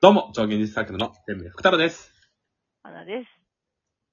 どうも、超現実サークルの天明福太郎です。花です。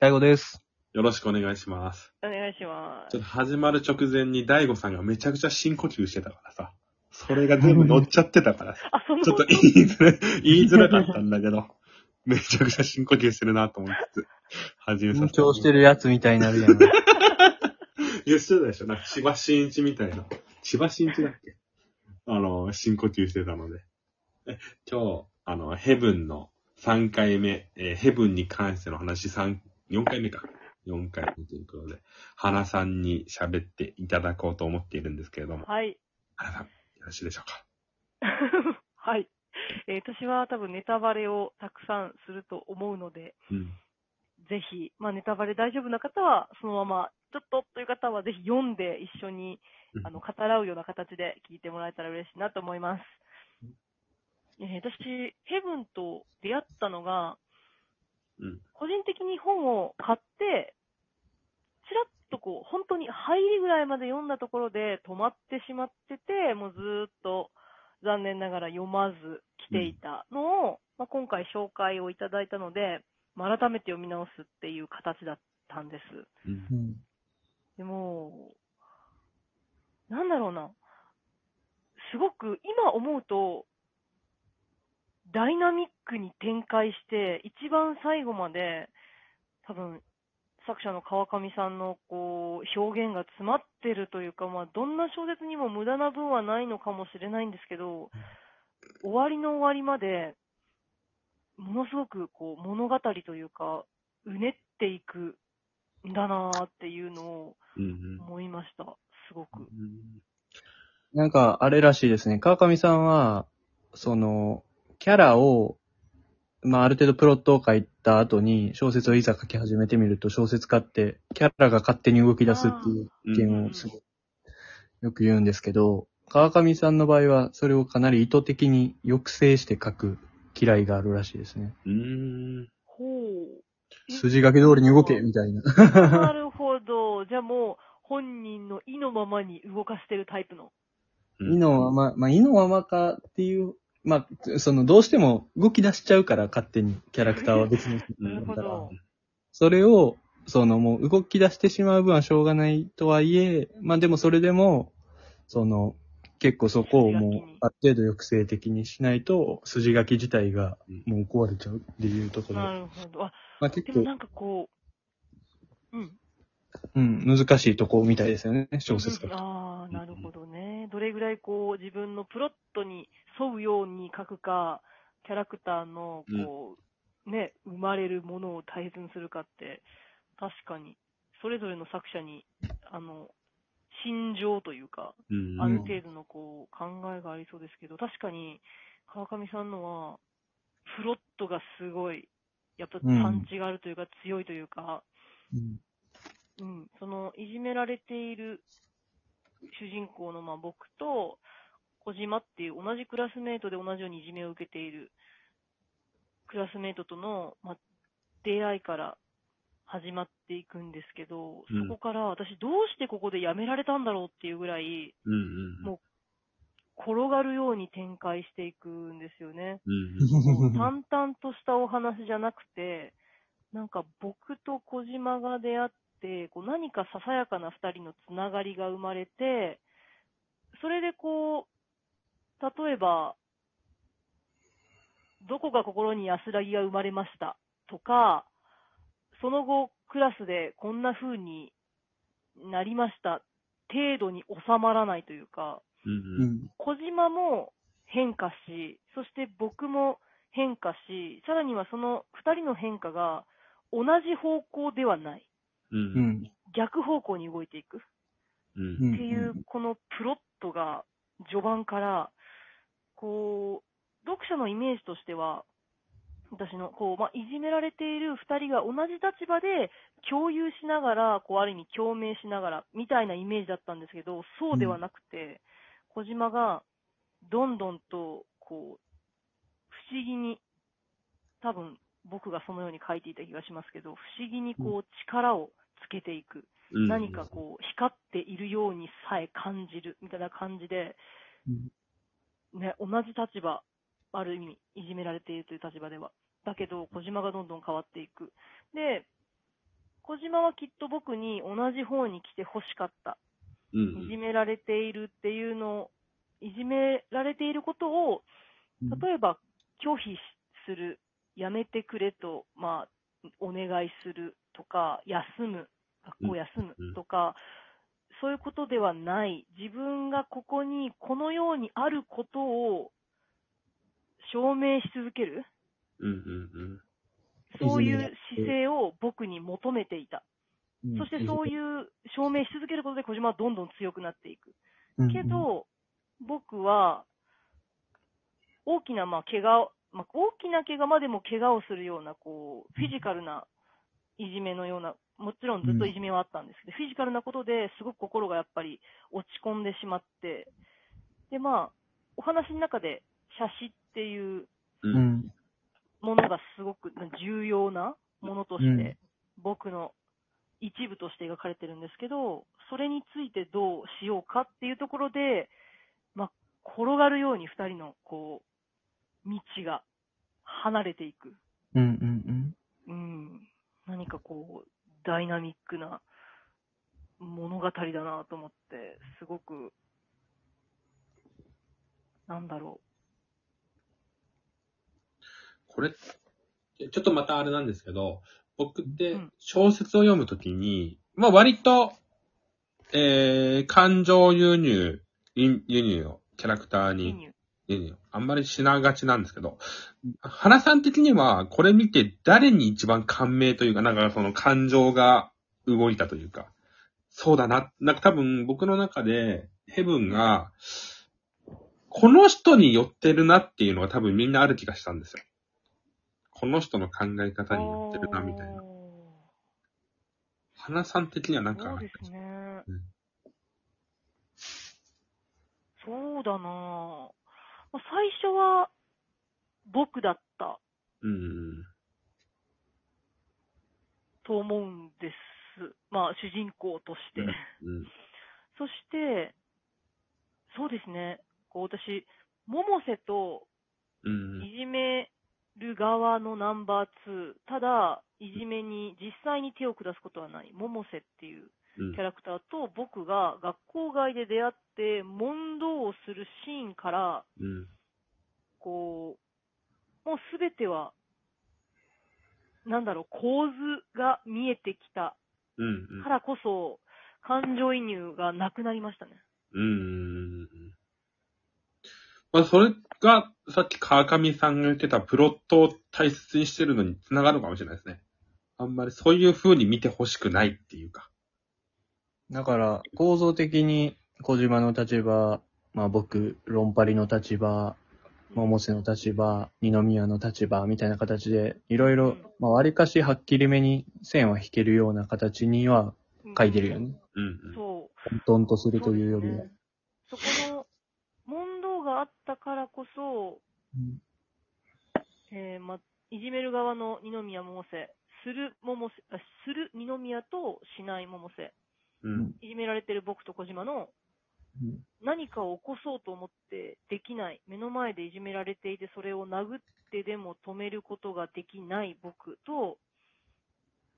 大悟です。よろしくお願いします。お願いしまちょっと始まる直前に大悟さんがめちゃくちゃ深呼吸してたからさ。それが全部乗っちゃってたからさ。す。あ、そのちょっと言いづらい、言いづらかったんだけど、めちゃくちゃ深呼吸してるなと思いつつ、始めさせ緊張してるやつみたいになるやん。言ってたでしょなんか千葉真一みたいな。千葉真一だっけ？あの、深呼吸してたので。え今日、あの、ヘブンの3回目、えーヘブンに関しての話3、4回目か。4回目ということで、花さんに喋っていただこうと思っているんですけれども、はい。花さん、よろしいでしょうか？はい。えー私は多分ネタバレをたくさんすると思うので、うん。ぜひ、まあネタバレ大丈夫な方は、そのまま、ちょっとという方はぜひ読んで一緒に、あの、語らうような形で聞いてもらえたら嬉しいなと思います。えー私、ヘブンと出会ったのが、うん。個人的に本を買って、ちらっとこう、本当に入りぐらいまで読んだところで止まってしまってて、もうずーっと残念ながら読まず来ていたのを、まあ、今回紹介をいただいたので、まあ改めて読み直すっていう形だったんです。うんう。ん。でも、なんだろうな。すごく今思うと、ダイナミックに展開して、一番最後まで、多分、作者の川上さんのこう表現が詰まってるというか、まあ、どんな小説にも無駄な分はないのかもしれないんですけど、終わりの終わりまで、ものすごくこう物語というか、うねっていくんだなーっていうのをうん。思いました。すごく。うん。なんか、あれらしいですね。川上さんは、その、キャラを、まあ、ある程度プロットを書いた後に、小説をいざ書き始めてみると、小説家って、キャラが勝手に動き出すっていう意見をすごい、よく言うんですけど、川上さんの場合は、それをかなり意図的に抑制して書く嫌いがあるらしいですね。うん。ほう。え筋書き通りに動け、みたいな。なるほど。じゃあもう、本人の意のままに動かしてるタイプの。意のまま、まあ、意のままかっていう、まあ、その、どうしても動き出しちゃうから、勝手にキャラクターは別に。なるほど。それを、その、もう動き出してしまう分はしょうがないとはいえ、まあでもそれでも、その、結構そこをもうある程度抑制的にしないと、筋書き自体がうんもう壊れちゃうっていうところで。なるほど。あ、まあ結構、でもなんかこう、うん。うん、難しいとこみたいですよね、小説うん家。ああ、なるほどね。どれぐらいこう、自分のプロットに沿うように書くか、キャラクターの、こう、ね、生まれるものを大切にするかって、確かに、それぞれの作者に、あの、心情というか、うん。ある程度のこう考えがありそうですけど、確かに川上さんのは、プロットがすごい、やっぱパンチがあるというか、強いというか、うんうん、そのいじめられている主人公のまあ僕と小島っていう同じクラスメートで同じようにいじめを受けているクラスメートとの、まあ、出会いから始まっていくんですけど、うんそこから私どうしてここで辞められたんだろうっていうぐらい、うん。うん。も転がるように展開していくんですよね。うん。淡々としたお話じゃなくて、なんか僕と小島が出会って、こう何かささやかな二人のつながりが生まれて、それでこう、例えば、どこが心に安らぎが生まれました？とか、その後クラスでこんな風になりました？程度に収まらないというか、う。うんん。小島も変化し、そして僕も変化し、さらにはその二人の変化が同じ方向ではない。う。うんん。逆方向に動いていくうん。っていう、このプロットが序盤から、こう、読者のイメージとしては、私の、こう、まあ、いじめられている二人が同じ立場で共有しながら、こう、ある意味共鳴しながら、みたいなイメージだったんですけど、そうではなくて、小島が、どんどんと、こう、不思議に、多分、僕がそのように書いていた気がしますけど、不思議にこう、力をつけていく。うん何かこう、光っているようにさえ感じる、みたいな感じで、うんね、同じ立場、ある意味、いじめられているという立場では。だけど、小島がどんどん変わっていく。で、小島はきっと僕に同じ方に来て欲しかった。うんいじめられているっていうのを、いじめられていることを、例えば拒否する、やめてくれと、まあ、お願いするとか、休む、学校休むとか、そういうことではない。自分がここに、このようにあることを証明し続ける。うんうんそういう姿勢を僕に求めていた。うんそしてそういう証明し続けることで小島はどんどん強くなっていく。うんけど、僕は、大きな、まあ、怪我、まあ、大きな怪我までも怪我をするような、こう、フィジカルないじめのような、もちろんずっといじめはあったんですけど、フィジカルなことですごく心がやっぱり落ち込んでしまって、で、まあ、お話の中で、写真っていううん。ううん。ん。ものがすごく重要なものとして、うん僕の一部として描かれてるんですけど、それについてどうしようかっていうところで、まあ、転がるように二人の、こう、道が離れていく。うんうんうん。何かこう、ダイナミックな物語だなと思って、すごく、なんだろこれ、ちょっとまたあれなんですけど、僕ってうん小説を読むときに、まあ割と、えー、感情輸入、輸輸入をキャラクターにニュー。輸入、あんまりしながちなんですけど、原さん的にはこれ見て誰に一番感銘というか、なんかその感情が動いたというか、そうだな、なんか多分僕の中でヘブンが、この人に寄ってるなっていうのが多分みんなある気がしたんですよ。この人の考え方に寄ってるな、みたいな。花さん的にはなんかそう、ですね。うんそうだな最初は僕だったうん、と思うんです。まあ主人公として。うん、そして、そうですね。こう私、百瀬とうん、いじめる側のナンバー2、ただ、いじめに実際に手を下すことはない、百瀬っていううんキャラクターと僕が学校外で出会って問答をするシーンから、うん、こう、もうすべては、なんだろう、構図が見えてきたうん、うんからこそ、感情移入がなくなりましたね。うーん。まあ、それが、さっき川上さんが言ってたプロットを大切にしてるのに繋がるかもしれないですね。あんまりそういう風に見てほしくないっていうか。だから、構造的に小島の立場、まあ僕、ロンパリの立場、百瀬の立場、二宮の立場みたいな形で、いろいろ、まあ割かしはっきりめに線は引けるような形には書いてるよね。うん、うん。そう。混沌とするというよりは。そこの問答があったからこそ、うんえーま、いじめる側の二宮百瀬、する百瀬、あする二宮としない百瀬、うん、いじめられてる僕と小島のうん。何かを起こそうと思ってできない、目の前でいじめられていて、それを殴ってでも止めることができない僕と、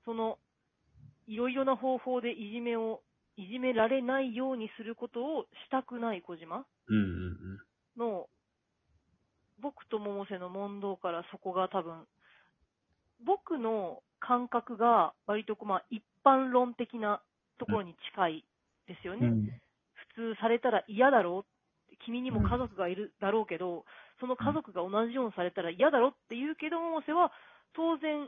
その、いろいろな方法でいじめを、いじめられないようにすることをしたくない小島うん、うん。の、僕と百瀬の問答からそこが多分、僕の感覚が割とこう、まあ、一般論的なところに近いですよね。うん普通されたら嫌だろう君にも家族がいるだろうけど、その家族が同じようにされたら嫌だろって言うけど、百瀬は当然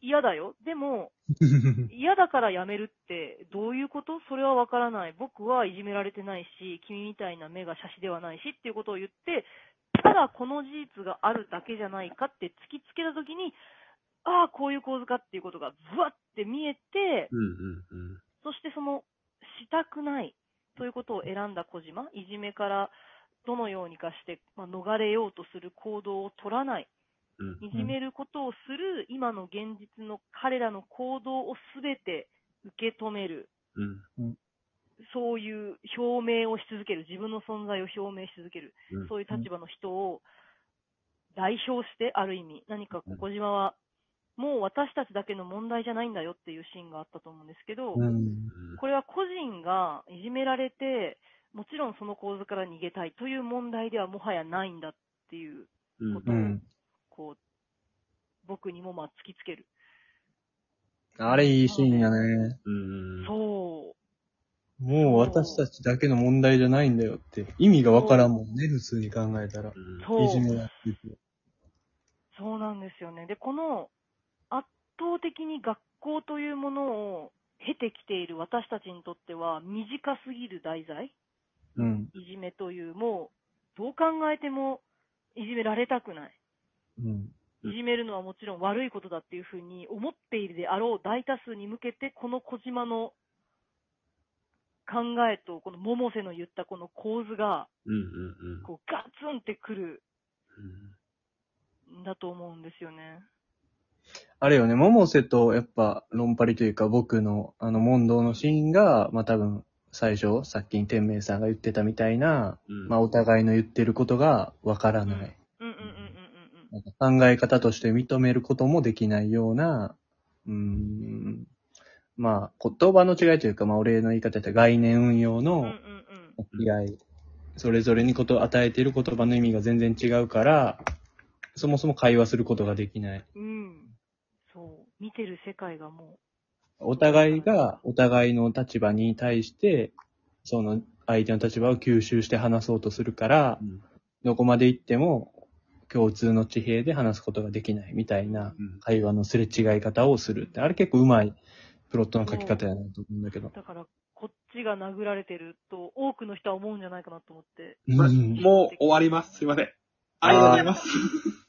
嫌だよ。でも、嫌だから辞めるってどういうこと？それはわからない。僕はいじめられてないし、君みたいな目が写真ではないしっていうことを言って、ただこの事実があるだけじゃないかって突きつけたときに、ああ、こういう構図かっていうことがブワって見えて、うん、うん、うん。そしてその、したくないということを選んだ小島、いじめからどのようにかして、まあ、逃れようとする行動を取らない、うん、いじめることをする今の現実の彼らの行動をすべて受け止める、うん、そういう表明をし続ける、自分の存在を表明し続ける、うん。そういう立場の人を代表して、ある意味、何か小島は、もう私たちだけの問題じゃないんだよっていうシーンがあったと思うんですけど、うん。これは個人がいじめられて、もちろんその構図から逃げたいという問題ではもはやないんだっていううんことを、うん。こう、僕にもまあ突きつける。あれいいシーンやね。うん。そう。もう私たちだけの問題じゃないんだよって。意味がわからんもんね、普通に考えたら。いじめられてて。そうなんですよね。で、この圧倒的に学校というものを経てきている私たちにとっては短すぎる題材、うん。いじめという、もうどう考えてもいじめられたくない。うん。うんいじめるのはもちろん悪いことだっていうふうに思っているであろう大多数に向けて、この小島の考えと、この百瀬の言ったこの構図が、こうガツンってくるうんんだと思うんですよね。あれよね、百瀬とやっぱ論パリというか僕のあの問答のシーンが、まあ多分最初、さっきに天明さんが言ってたみたいな、うんまあお互いの言ってることがわからない。うんうんうんうんうんなんか考え方として認めることもできないような、うーん、まあ言葉の違いというか、まあ俺の言い方だったら概念運用うん。うんうんのうん。違い、それぞれにことを与えている言葉の意味が全然違うから、そもそも会話することができない。うん。見てる世界がもお互いがお互いの立場に対して、その相手の立場を吸収して話そうとするからう、んどこまで行っても共通の地平で話すことができないみたいなうん会話のすれ違い方をするって、あれ結構うまいプロットの書き方やなと思うんだけどう、。だから、こっちが殴られてると、多くの人は思うんじゃないかなと思って。まうんもう終わります。すいません。ありがとうございます。